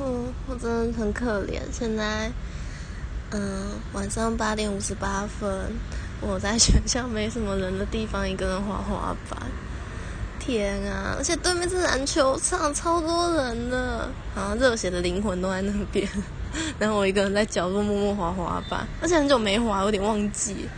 嗯我真的很可怜。现在嗯晚上八点五十八分我在学校没什么人的地方一个人滑滑板。天啊而且对面是篮球场超多人的。好像热血的灵魂都在那边。然后我一个人在角落默默滑滑板而且很久没滑有点忘记。